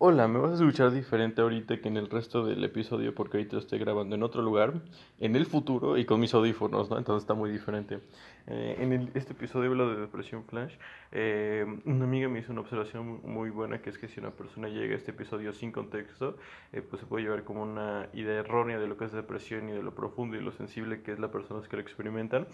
Hola, me vas a escuchar diferente ahorita que en el resto del episodio porque ahorita estoy grabando en otro lugar, en el futuro y con mis audífonos, ¿no? Entonces está muy diferente. Eh, en este episodio hablo de depresión flash. Eh, una amiga me hizo una observación muy buena que es que si una persona llega a este episodio sin contexto, eh, pues se puede llevar como una idea errónea de lo que es depresión y de lo profundo y lo sensible que es la persona que lo experimentan.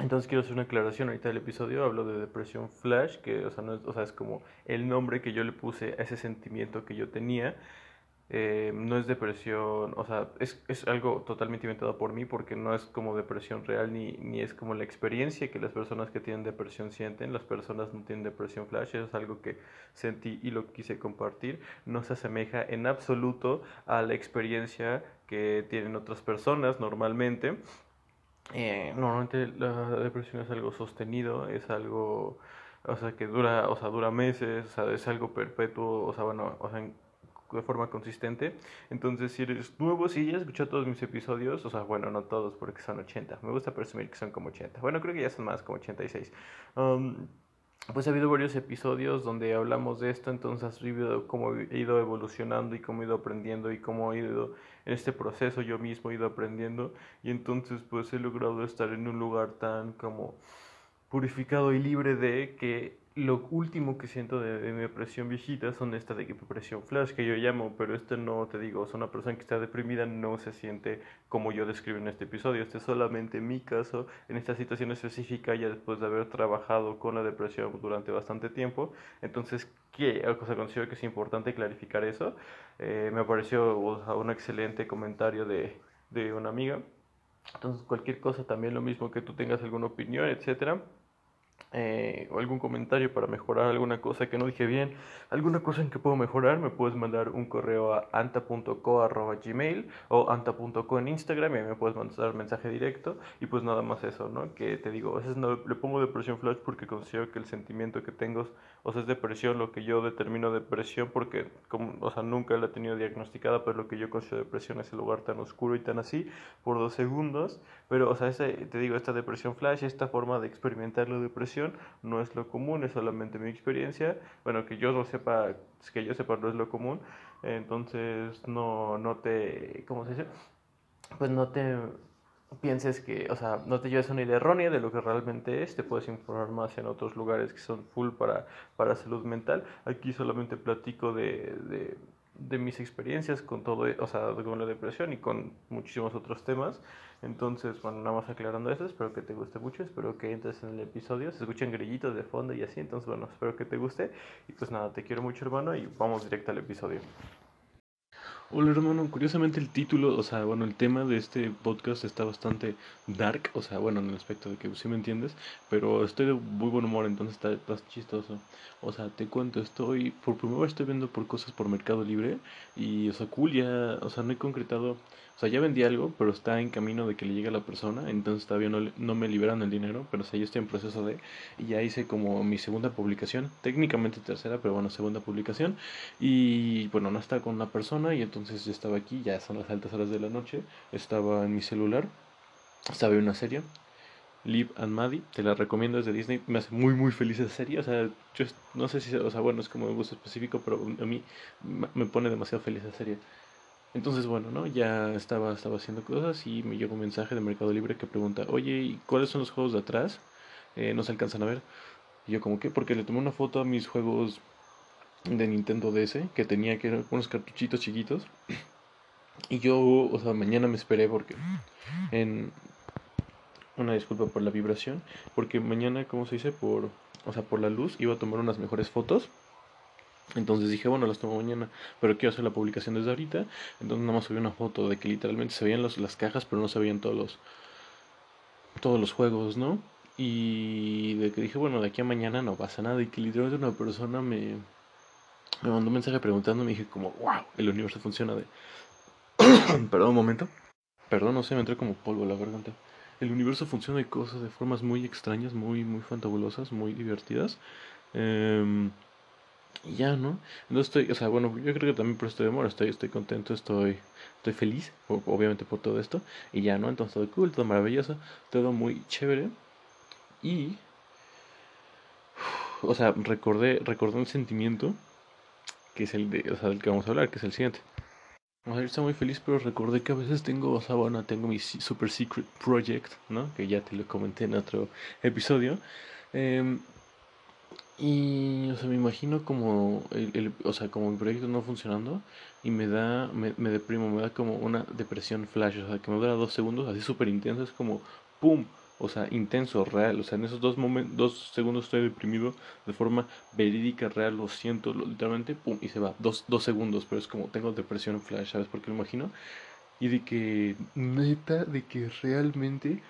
Entonces quiero hacer una aclaración ahorita del episodio, hablo de depresión flash, que o sea, no es, como el nombre que yo le puse a ese sentimiento que yo tenía. Eh, no es depresión, o sea, es, es, algo totalmente inventado por mí porque no es como depresión real ni, ni es como la experiencia que las personas que tienen depresión sienten. Las personas no tienen depresión flash, eso es algo que sentí y lo quise compartir. No se asemeja en absoluto a la experiencia que tienen otras personas normalmente. Eh, normalmente la depresión es algo sostenido, es algo, o sea, que dura, o sea, dura meses, o sea, es algo perpetuo, o sea, bueno, o sea, de forma consistente. Entonces, si eres nuevo, si ya escuchado todos mis episodios, o sea, bueno, no todos porque son 80, me gusta presumir que son como 80. Bueno, creo que ya son más, como 86. Um, pues ha habido varios episodios donde hablamos de esto, entonces has vivido cómo he ido evolucionando y cómo he ido aprendiendo y cómo he ido en este proceso yo mismo he ido aprendiendo y entonces pues he logrado estar en un lugar tan como purificado y libre de que lo último que siento de, mi depresión viejita son esta de depresión flash que yo llamo, pero este no te digo, es una persona que está deprimida no se siente como yo describo en este episodio, este es solamente mi caso. En esta situación específica ya después de haber trabajado con la depresión durante bastante tiempo, entonces que o sea, considero que es importante clarificar eso, eh, me pareció un excelente comentario de, de una amiga, entonces cualquier cosa también lo mismo que tú tengas alguna opinión, etcétera eh, o algún comentario para mejorar alguna cosa que no dije bien, alguna cosa en que puedo mejorar, me puedes mandar un correo a anta.co.gmail o anta.co en Instagram y me puedes mandar mensaje directo y pues nada más eso, ¿no? Que te digo, a veces no, le pongo depresión flash porque considero que el sentimiento que tengo, o es depresión, lo que yo determino depresión porque, como, o sea, nunca la he tenido diagnosticada, pero lo que yo considero depresión es el lugar tan oscuro y tan así por dos segundos, pero, o sea, ese, te digo, esta depresión flash, esta forma de experimentar la depresión, no es lo común, es solamente mi experiencia. Bueno, que yo lo sepa, que yo sepa no es lo común. Entonces, no, no te, ¿cómo se dice? Pues no te pienses que, o sea, no te lleves una idea errónea de lo que realmente es, te puedes informar más en otros lugares que son full para, para salud mental. Aquí solamente platico de, de, de mis experiencias con todo, o sea, con la depresión y con muchísimos otros temas. Entonces, bueno, nada más aclarando eso, espero que te guste mucho, espero que entres en el episodio, se escuchan grillitos de fondo y así, entonces, bueno, espero que te guste. Y pues nada, te quiero mucho, hermano, y vamos directo al episodio. Hola hermano, curiosamente el título, o sea, bueno, el tema de este podcast está bastante dark, o sea, bueno, en el aspecto de que sí me entiendes, pero estoy de muy buen humor, entonces está, está chistoso. O sea, te cuento, estoy, por primera vez estoy viendo por cosas por Mercado Libre y, o sea, cool, ya, o sea, no he concretado o sea, ya vendí algo, pero está en camino de que le llegue a la persona, entonces todavía no, no me liberan el dinero, pero o sea, yo estoy en proceso de, y ya hice como mi segunda publicación, técnicamente tercera, pero bueno, segunda publicación, y bueno, no está con una persona, y entonces yo estaba aquí, ya son las altas horas de la noche, estaba en mi celular, estaba en una serie, Live and Maddie, te la recomiendo, es de Disney, me hace muy muy feliz esa serie, o sea, yo no sé si, o sea, bueno, es como un gusto específico, pero a mí me pone demasiado feliz esa serie. Entonces, bueno, ¿no? Ya estaba, estaba haciendo cosas y me llegó un mensaje de Mercado Libre que pregunta, oye, ¿y cuáles son los juegos de atrás? Eh, no se alcanzan a ver. Y yo como que, porque le tomé una foto a mis juegos de Nintendo DS, que tenía que eran unos cartuchitos chiquitos. Y yo, o sea, mañana me esperé porque en... Una disculpa por la vibración, porque mañana, ¿cómo se dice? Por, o sea, por la luz iba a tomar unas mejores fotos entonces dije, bueno, las tomo mañana, pero quiero hacer la publicación desde ahorita. Entonces nada más subí una foto de que literalmente se veían las cajas, pero no se veían todos los, todos los juegos, ¿no? Y de que dije, bueno, de aquí a mañana no pasa nada. Y que literalmente una persona me, me mandó un mensaje preguntando, me dije como, wow, el universo funciona de... Perdón un momento. Perdón, no sé, me entré como polvo la garganta. El universo funciona de cosas de formas muy extrañas, muy, muy fantabulosas, muy divertidas. Eh, y ya, ¿no? Entonces estoy, o sea, bueno, yo creo que también por esto de amor estoy, estoy contento, estoy, estoy feliz, obviamente por todo esto. Y ya, ¿no? Entonces todo cool, todo maravilloso, todo muy chévere. Y, o sea, recordé, recordé un sentimiento que es el de, o sea, del que vamos a hablar, que es el siguiente. O sea, está muy feliz, pero recordé que a veces tengo, o sea, bueno, tengo mi super secret project, ¿no? Que ya te lo comenté en otro episodio. Eh, y, o sea, me imagino como, el, o sea, como mi proyecto no funcionando y me da, me, me deprimo, me da como una depresión flash, o sea, que me dura dos segundos, así súper intenso, es como, ¡pum! O sea, intenso, real, o sea, en esos dos, momentos, dos segundos estoy deprimido de forma verídica, real, lo siento, literalmente, ¡pum! Y se va, dos, dos segundos, pero es como, tengo depresión flash, ¿sabes por qué lo imagino? Y de que, neta, de que realmente,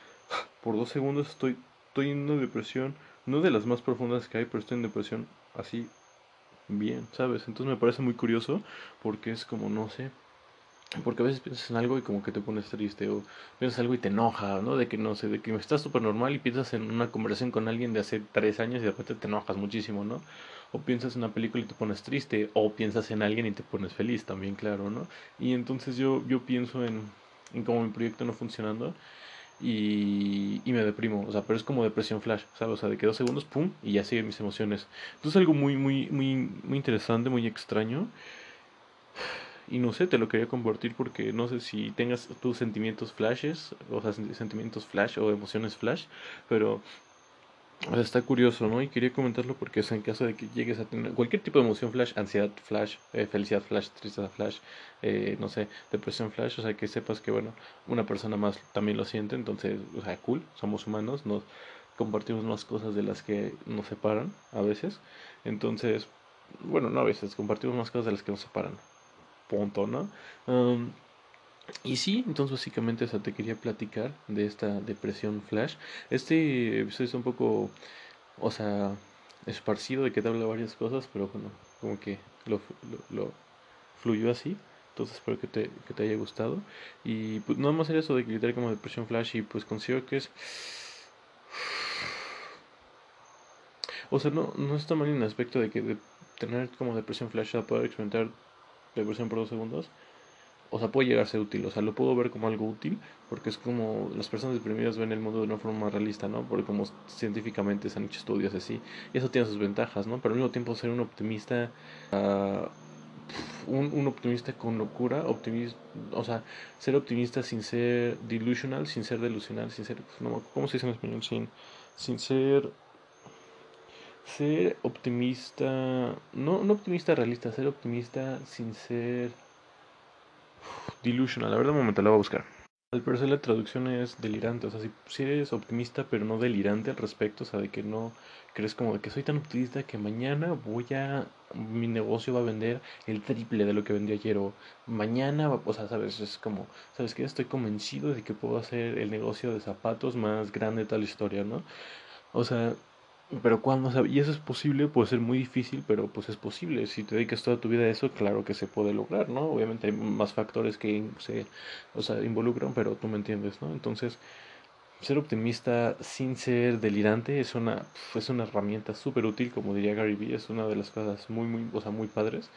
por dos segundos estoy, estoy en una depresión no de las más profundas que hay, pero estoy en depresión así bien, ¿sabes? Entonces me parece muy curioso porque es como, no sé, porque a veces piensas en algo y como que te pones triste o piensas algo y te enoja, ¿no? De que no sé, de que estás súper normal y piensas en una conversación con alguien de hace tres años y de repente te enojas muchísimo, ¿no? O piensas en una película y te pones triste o piensas en alguien y te pones feliz también, claro, ¿no? Y entonces yo, yo pienso en, en cómo mi proyecto no funcionando y, me deprimo, o sea, pero es como depresión flash, ¿sabes? O sea, de que dos segundos, pum, y ya siguen mis emociones. Entonces algo muy, muy, muy, muy interesante, muy extraño. Y no sé, te lo quería compartir porque no sé si tengas tus sentimientos flashes, o sea, sentimientos flash o emociones flash, pero está curioso, ¿no? Y quería comentarlo porque es en caso de que llegues a tener cualquier tipo de emoción flash, ansiedad flash, eh, felicidad flash, tristeza flash, eh, no sé, depresión flash, o sea, que sepas que, bueno, una persona más también lo siente, entonces, o sea, cool, somos humanos, nos compartimos más cosas de las que nos separan a veces, entonces, bueno, no a veces, compartimos más cosas de las que nos separan, punto, ¿no? Y sí, entonces básicamente eso te quería platicar de esta depresión flash. Este episodio es un poco, o sea, esparcido de que te habla varias cosas, pero bueno, como que lo, lo, lo fluyó así. Entonces espero que te, que te haya gustado. Y pues nada más era eso de que como depresión flash y pues considero que es... O sea, no, no está mal en el aspecto de que de tener como depresión flash a poder experimentar depresión por dos segundos o sea, puede llegar a ser útil, o sea, lo puedo ver como algo útil, porque es como las personas deprimidas ven el mundo de una forma más realista, ¿no? Porque como científicamente se han hecho estudios así, y eso tiene sus ventajas, ¿no? Pero al mismo tiempo ser un optimista, uh, un, optimista con locura, optimista, o sea, ser optimista sin ser delusional, sin ser delusional, sin ser, pues, ¿cómo se dice en español? Sin, sin ser ser optimista, no, no optimista realista, ser optimista sin ser Delusional, la verdad, un momento, la voy a buscar. Al parecer la traducción es delirante, o sea, si, eres optimista pero no delirante al respecto, o sea, de que no crees como de que soy tan optimista que mañana voy a, mi negocio va a vender el triple de lo que vendí ayer, o mañana, o sea, sabes, es como, sabes que estoy convencido de que puedo hacer el negocio de zapatos más grande de tal historia, ¿no? O sea, pero cuando, y eso es posible, puede ser muy difícil, pero pues es posible. Si te dedicas toda tu vida a eso, claro que se puede lograr, ¿no? Obviamente hay más factores que se, o sea, involucran, pero tú me entiendes, ¿no? Entonces, ser optimista sin ser delirante es una, es una herramienta súper útil, como diría Gary Vee, es una de las cosas muy, muy, o sea, muy padres.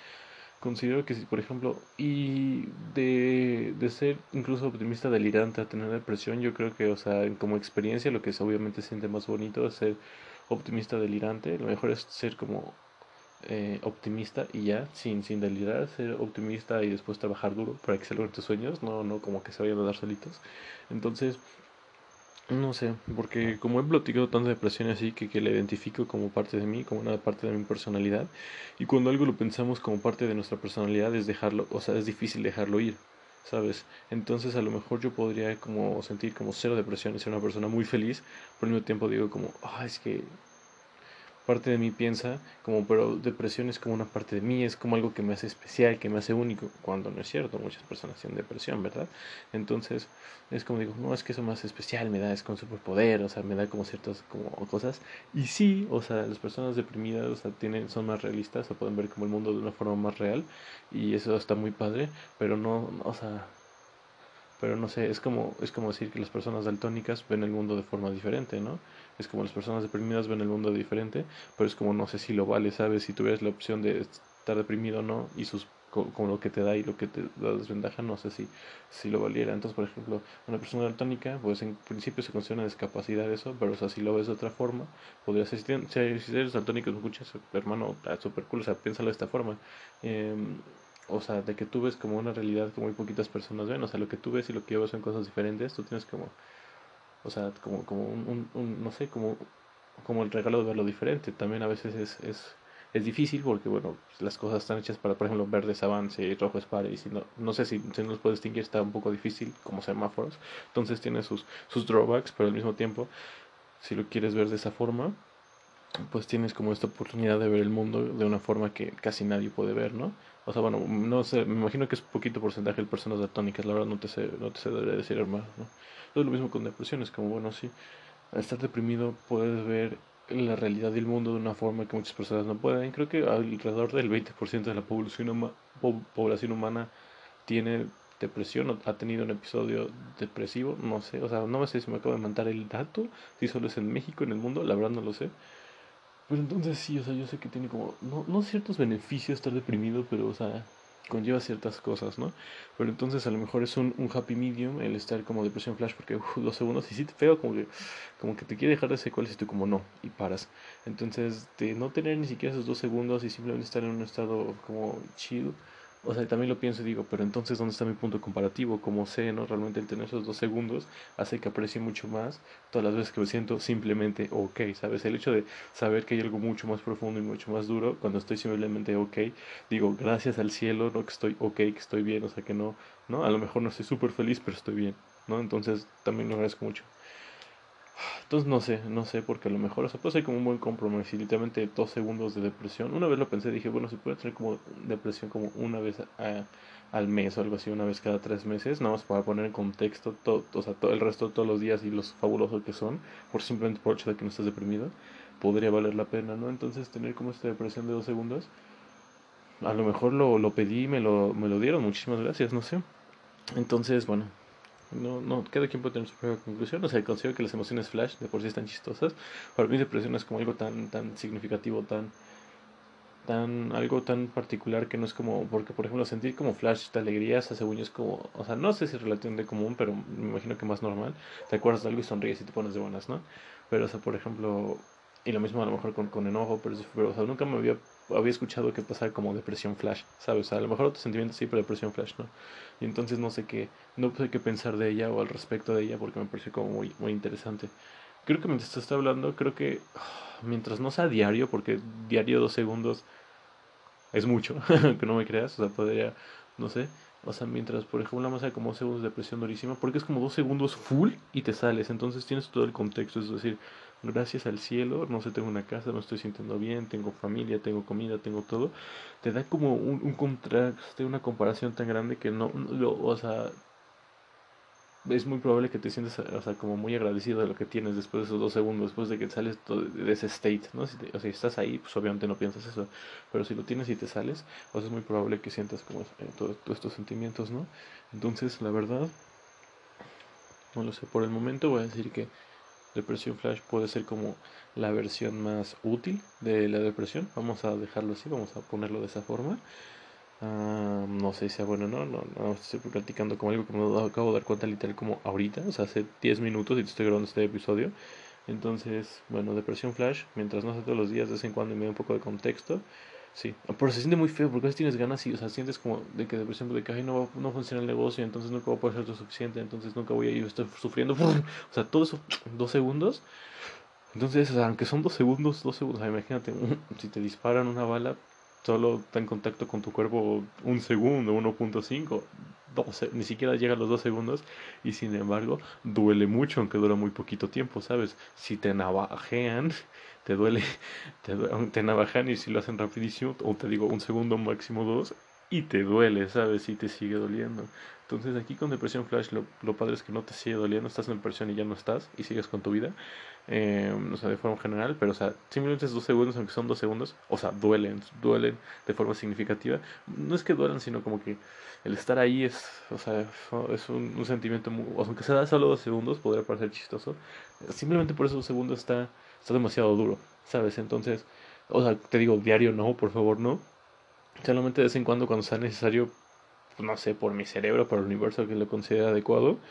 Considero que si, por ejemplo, y de, de ser incluso optimista delirante a tener depresión, yo creo que, o sea, como experiencia, lo que es obviamente siente más bonito es ser optimista delirante, lo mejor es ser como eh, optimista y ya, sin, sin delirar, ser optimista y después trabajar duro para que se logren tus sueños, no, no como que se vayan a dar solitos. Entonces, no sé, porque como he platicado tanta depresión así que, que la identifico como parte de mí, como una parte de mi personalidad, y cuando algo lo pensamos como parte de nuestra personalidad es dejarlo, o sea, es difícil dejarlo ir. ¿Sabes? Entonces a lo mejor yo podría como sentir como cero depresión y ser una persona muy feliz, pero al mismo tiempo digo como, ah, es que parte de mí piensa como, pero depresión es como una parte de mí, es como algo que me hace especial, que me hace único, cuando no es cierto, muchas personas tienen depresión, ¿verdad? Entonces es como digo, no, es que eso me hace especial, me da, es con superpoder, o sea, me da como ciertas como cosas, y sí, o sea, las personas deprimidas, o sea, tienen, son más realistas, o pueden ver como el mundo de una forma más real, y eso está muy padre, pero no, o sea, pero no sé, es como, es como decir que las personas daltónicas ven el mundo de forma diferente, ¿no? Es como las personas deprimidas ven el mundo diferente, pero es como no sé si lo vale, ¿sabes? Si tuvieras la opción de estar deprimido o no y sus con, lo que te da y lo que te da desventaja, no sé si, si lo valiera. Entonces, por ejemplo, una persona daltónica, pues en principio se considera una discapacidad eso, pero o sea, si lo ves de otra forma, podría ser, si, si eres daltónico, escuchas, hermano, ah, super cool, o sea, piénsalo de esta forma. Eh, o sea, de que tú ves como una realidad que muy poquitas personas ven, o sea, lo que tú ves y lo que yo veo son cosas diferentes, tú tienes como, o sea, como, como un, no sé, como, como el regalo de verlo diferente, también a veces es, es, es difícil porque, bueno, las cosas están hechas para, por ejemplo, verde es avance y rojo es pare, y si no, no sé si se nos puede distinguir, está un poco difícil como semáforos, entonces tiene sus, sus drawbacks, pero al mismo tiempo, si lo quieres ver de esa forma, pues tienes como esta oportunidad de ver el mundo de una forma que casi nadie puede ver, ¿no? O sea, bueno, no sé, me imagino que es poquito porcentaje de personas daltónicas, la verdad no te sé, no te sé decir hermano, ¿no? Es lo mismo con depresiones, como bueno, sí, al estar deprimido puedes ver la realidad del mundo de una forma que muchas personas no pueden. Creo que alrededor del 20% de la población, población humana tiene depresión o ha tenido un episodio depresivo, no sé, o sea, no sé si me acabo de mandar el dato, si solo es en México, en el mundo, la verdad no lo sé. Pero entonces sí, o sea, yo sé que tiene como, no, no ciertos beneficios estar deprimido, pero, o sea, conlleva ciertas cosas, ¿no? Pero entonces a lo mejor es un, un happy medium el estar como depresión flash porque dos segundos y sí te como que, como que te quiere dejar de secuelas y tú como no, y paras. Entonces de no tener ni siquiera esos dos segundos y simplemente estar en un estado como chill o sea, también lo pienso y digo, pero entonces, ¿dónde está mi punto comparativo? Como sé, ¿no? Realmente el tener esos dos segundos hace que aprecie mucho más todas las veces que me siento simplemente ok, ¿sabes? El hecho de saber que hay algo mucho más profundo y mucho más duro, cuando estoy simplemente ok, digo, gracias al cielo, ¿no? Que estoy ok, que estoy bien, o sea, que no, ¿no? A lo mejor no estoy súper feliz, pero estoy bien, ¿no? Entonces, también lo agradezco mucho. Entonces no sé, no sé, porque a lo mejor, o sea, puede ser como un buen compromiso y literalmente dos segundos de depresión. Una vez lo pensé, dije, bueno, si puede tener como depresión como una vez al mes o algo así, una vez cada tres meses, nada más para poner en contexto todo, o sea, todo el resto de todos los días y los fabulosos que son, por simplemente por el hecho de que no estás deprimido, podría valer la pena, ¿no? Entonces tener como esta depresión de dos segundos, a lo mejor lo, lo pedí, me lo, me lo dieron, muchísimas gracias, no sé. Entonces, bueno, no, no, cada quien puede tener su propia conclusión. O sea, considero que las emociones flash de por sí están chistosas. Para mí depresión es como algo tan, tan significativo, tan, tan, algo tan particular que no es como, porque por ejemplo sentir como flash de alegría, esa según es como, o sea, no sé si es relativamente común, pero me imagino que más normal. Te acuerdas de algo y sonríes y te pones de buenas, ¿no? Pero, o sea, por ejemplo, y lo mismo a lo mejor con, con enojo, pero, pero o sea, nunca me había había escuchado que pasaba como depresión flash, ¿sabes? O sea, a lo mejor otro sentimiento sí, pero depresión flash, ¿no? Y entonces no sé qué, no sé qué pensar de ella o al respecto de ella porque me pareció como muy, muy interesante. Creo que mientras te está hablando, creo que mientras no sea diario, porque diario dos segundos es mucho, que no me creas, o sea, podría, no sé, o sea, mientras, por ejemplo, más hay como dos segundos de depresión durísima, porque es como dos segundos full y te sales, entonces tienes todo el contexto, es decir, gracias al cielo, no sé, tengo una casa, me estoy sintiendo bien, tengo familia, tengo comida, tengo todo, te da como un, un contraste, una comparación tan grande que no, lo, o sea, es muy probable que te sientas, o sea, como muy agradecido de lo que tienes después de esos dos segundos, después de que sales de ese state, ¿no? Si o sea, si estás ahí, pues obviamente no piensas eso, pero si lo tienes y te sales, pues es muy probable que sientas como eh, todos estos sentimientos, ¿no? Entonces, la verdad, no lo sé, por el momento voy a decir que depresión flash puede ser como la versión más útil de la depresión. Vamos a dejarlo así, vamos a ponerlo de esa forma. Ah, no sé si sea bueno o no, no, no, estoy platicando como algo que me acabo de dar cuenta literal como ahorita, o sea, hace 10 minutos y estoy grabando este episodio. Entonces, bueno, depresión flash, mientras no sé todos los días, de vez en cuando me da un poco de contexto. Sí, pero se siente muy feo porque a veces tienes ganas y, o sea, sientes como de que, por ejemplo, de que no, no funciona el negocio, entonces nunca voy a poder ser lo suficiente, entonces nunca voy a ir, estoy sufriendo, o sea, todo eso, dos segundos. Entonces, aunque son dos segundos, dos segundos, imagínate, si te disparan una bala, solo está en contacto con tu cuerpo un segundo, 1.5, ni siquiera llega a los dos segundos y sin embargo duele mucho aunque dura muy poquito tiempo, ¿sabes? Si te navajean, te duele, te, te navajan y si lo hacen rapidísimo, o te digo un segundo máximo dos, y te duele, ¿sabes? Y te sigue doliendo. Entonces aquí con depresión flash lo, lo, padre es que no te sigue doliendo, estás en depresión y ya no estás y sigues con tu vida, eh, o sea, de forma general, pero o sea, simplemente es dos segundos, aunque son dos segundos, o sea, duelen, duelen de forma significativa. No es que duelan, sino como que el estar ahí es, o sea, es un, un sentimiento, muy, aunque sea solo dos segundos, podría parecer chistoso, simplemente por esos dos segundos está, está demasiado duro, ¿sabes? Entonces, o sea, te digo, diario no, por favor no, Solamente de vez en cuando, cuando sea necesario, pues, no sé, por mi cerebro, por el universo que lo considera adecuado,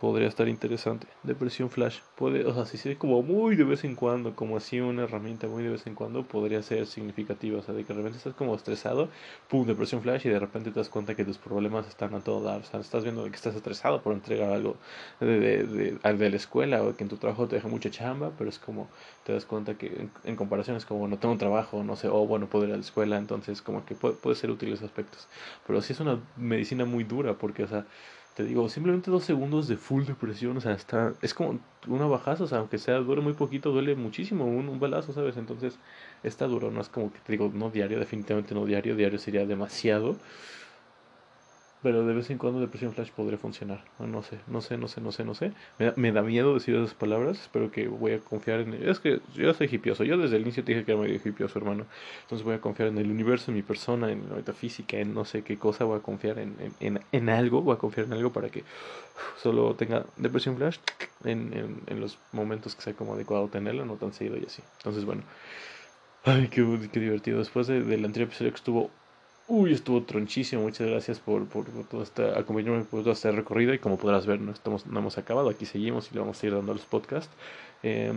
podría estar interesante. Depresión flash puede, o sea, si se como muy de vez en cuando, como así una herramienta muy de vez en cuando, podría ser significativa. O sea, de que de repente estás como estresado, pum, depresión flash y de repente te das cuenta que tus problemas están a todo dar. O sea, estás viendo que estás estresado por entregar algo de, de, de, la escuela o que en tu trabajo te deja mucha chamba, pero es como te das cuenta que en, comparación es como no tengo trabajo, no sé, o bueno, puedo ir a la escuela, entonces como que puede, puede ser útil esos aspectos. Pero sí es una medicina muy dura porque, o sea, te digo, simplemente dos segundos de full depresión, o sea, está, es como una bajaza, o sea, aunque sea, duele muy poquito, duele muchísimo, un, un balazo, ¿sabes? Entonces, está duro, no es como que te digo, no diario, definitivamente no diario, diario sería demasiado, pero de vez en cuando depresión flash podría funcionar. No, sé, no sé, no sé, no sé, no sé. Me da, me da, miedo decir esas palabras. Espero que voy a confiar en... Es que yo soy hipioso. Yo desde el inicio dije que era medio hipioso, hermano. Entonces voy a confiar en el universo, en mi persona, en la metafísica, en no sé qué cosa. Voy a confiar en, en, en, algo. Voy a confiar en algo para que solo tenga depresión flash en, en, en los momentos que sea como adecuado tenerla, no tan seguido y así. Entonces, bueno. Ay, qué, qué divertido. Después de, del anterior episodio que estuvo Uy, estuvo tronchísimo. Muchas gracias por, por, todo este, acompañarme por todo este recorrido. Y como podrás ver, no, estamos, no hemos acabado. Aquí seguimos y le vamos a ir dando los podcasts. Eh,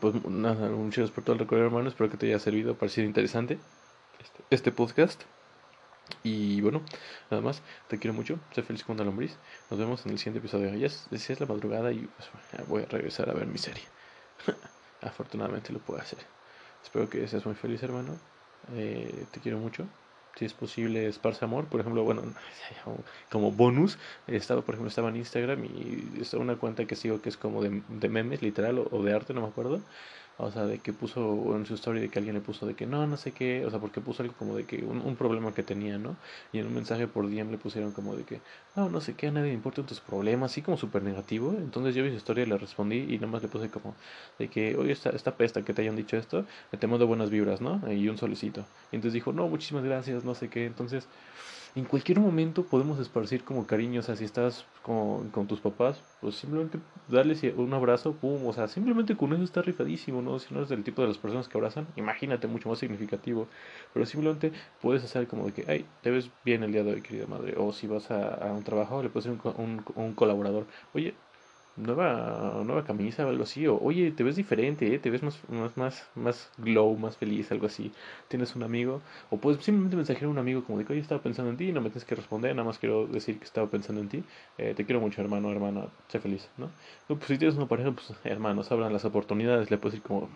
pues nada, muchas gracias por todo el recorrido, hermano. Espero que te haya servido, parecido interesante este, este podcast. Y bueno, nada más, te quiero mucho. Sé feliz con la lombriz. Nos vemos en el siguiente episodio. Ya es, es la madrugada y pues, voy a regresar a ver mi serie. Afortunadamente lo puedo hacer. Espero que seas muy feliz, hermano. Eh, te quiero mucho si es posible, esparce amor. Por ejemplo, bueno, como bonus, estaba, por ejemplo, estaba en Instagram y está una cuenta que sigo que es como de, memes, literal, o, de arte, no me acuerdo. O sea, de que puso en su story de que alguien le puso de que no, no sé qué, o sea, porque puso algo como de que un, un problema que tenía, ¿no? Y en un mensaje por DM le pusieron como de que no, no sé qué, a nadie le importan tus problemas, así como súper negativo. Entonces yo vi su historia, le respondí y nada más le puse como de que, oye, esta, esta pesta que te hayan dicho esto, te mando buenas vibras, ¿no? Y un solicito. Y entonces dijo, no, muchísimas gracias, no sé qué. Entonces en cualquier momento podemos esparcir como cariño, o sea, si estás con, con, tus papás, pues simplemente darles un abrazo, pum, o sea, simplemente con eso está rifadísimo, ¿no? Si no eres del tipo de las personas que abrazan, imagínate mucho más significativo, pero simplemente puedes hacer como de que, ay, te ves bien el día de hoy, querida madre, o si vas a, un trabajo, le puedes un, un, un colaborador, oye, nueva, nueva camisa o algo así, o oye, te ves diferente, ¿eh? te ves más, más, más, más glow, más feliz, algo así, tienes un amigo, o puedes simplemente mensajear a un amigo como de que, oye, estaba pensando en ti, no me tienes que responder, nada más quiero decir que estaba pensando en ti, eh, te quiero mucho, hermano, hermana, sé feliz, ¿no? Pues si tienes una pareja, pues hermanos, abran las oportunidades, le puedes decir como,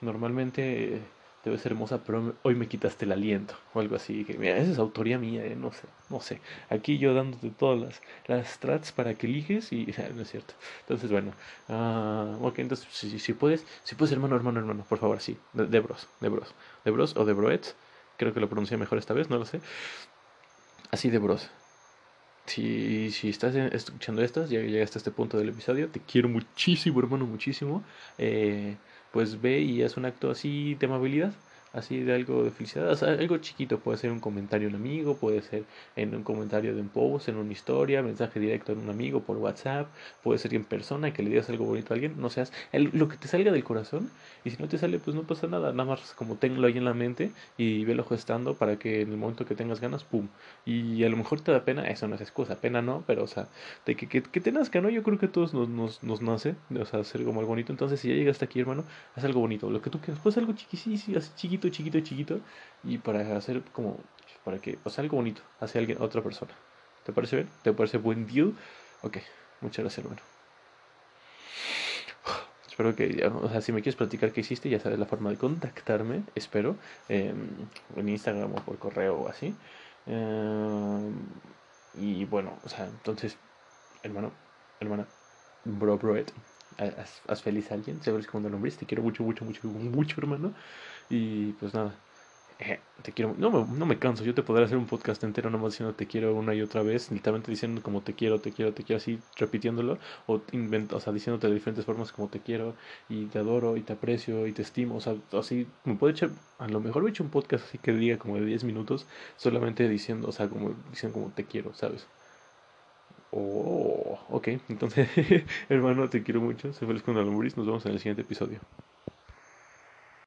normalmente debe ser hermosa, pero hoy me quitaste el aliento, o algo así. Que, mira, esa es autoría mía, ¿eh? no sé, no sé. Aquí yo dándote todas las, las strats para que eliges y no es cierto. Entonces, bueno, uh, ok, entonces si, si, puedes, si puedes, hermano, hermano, hermano, por favor, sí, de, de bros, de bros, de bros o de broets, creo que lo pronuncié mejor esta vez, no lo sé. Así de bros. Si, si estás escuchando estas, ya llegaste a este punto del episodio, te quiero muchísimo, hermano, muchísimo. Eh, pues ve y haz un acto así de amabilidad así de algo de felicidad, algo chiquito, puede ser un comentario en un amigo, puede ser en un comentario de un post, en una historia, mensaje directo en un amigo por WhatsApp, puede ser en persona que le digas algo bonito a alguien, no seas lo que te salga del corazón y si no te sale pues no pasa nada, nada más como tenlo ahí en la mente y velo gestando para que en el momento que tengas ganas, pum, y a lo mejor te da pena, eso no es excusa, pena no, pero o sea, de que, que, te nazca, ¿no? Yo creo que todos nos, nos, nos nace, o sea, hacer como algo bonito, entonces si ya llegaste aquí hermano, haz algo bonito, lo que tú quieras, pues algo chiquisísimo, así chiquito chiquito, chiquito, y para hacer como, para que pase algo bonito hacia alguien, otra persona. ¿Te parece bien? ¿Te parece buen deal? Ok, muchas gracias, hermano. Espero que, o sea, si me quieres platicar qué hiciste, ya sabes la forma de contactarme, espero, eh, en Instagram o por correo o así. Eh, y bueno, o sea, entonces, hermano, hermana, bro, bro, haz, haz, feliz a alguien, se feliz como el nombre, te quiero mucho, mucho, mucho, mucho, hermano. Y pues nada, eh, te quiero, no me, no me canso, yo te podré hacer un podcast entero nomás diciendo te quiero una y otra vez, literalmente diciendo como te quiero, te quiero, te quiero, así repitiéndolo, o, invent, o sea, diciéndote de diferentes formas como te quiero, y te adoro, y te aprecio, y te estimo, o sea, así, me puede echar, a lo mejor he hecho un podcast así que diga como de 10 minutos, solamente diciendo, o sea, como diciendo como te quiero, ¿sabes? Oh, ok, entonces, hermano, te quiero mucho, se feliz con Almuris, nos vemos en el siguiente episodio.